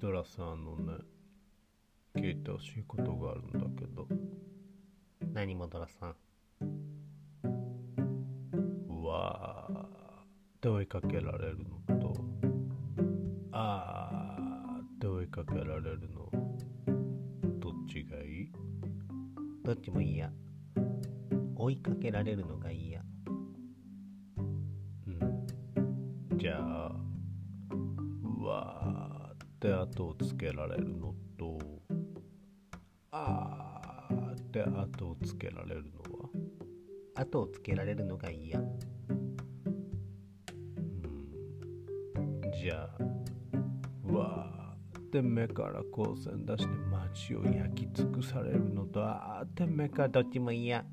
ドラさんのね聞いてほしいことがあるんだけど。何もドラさん？うわー。って追いかけられるのと。あー。って追いかけられるの。どっちがいい？どっちも嫌追いかけられるのが嫌うん。じゃあうわーって後をつけられるのとあーって後をつけられるのは？後をつけられるのが嫌。うん。じゃあうわー。って目から光線出して街を焼き尽くされるのとあー。って目からどっちも嫌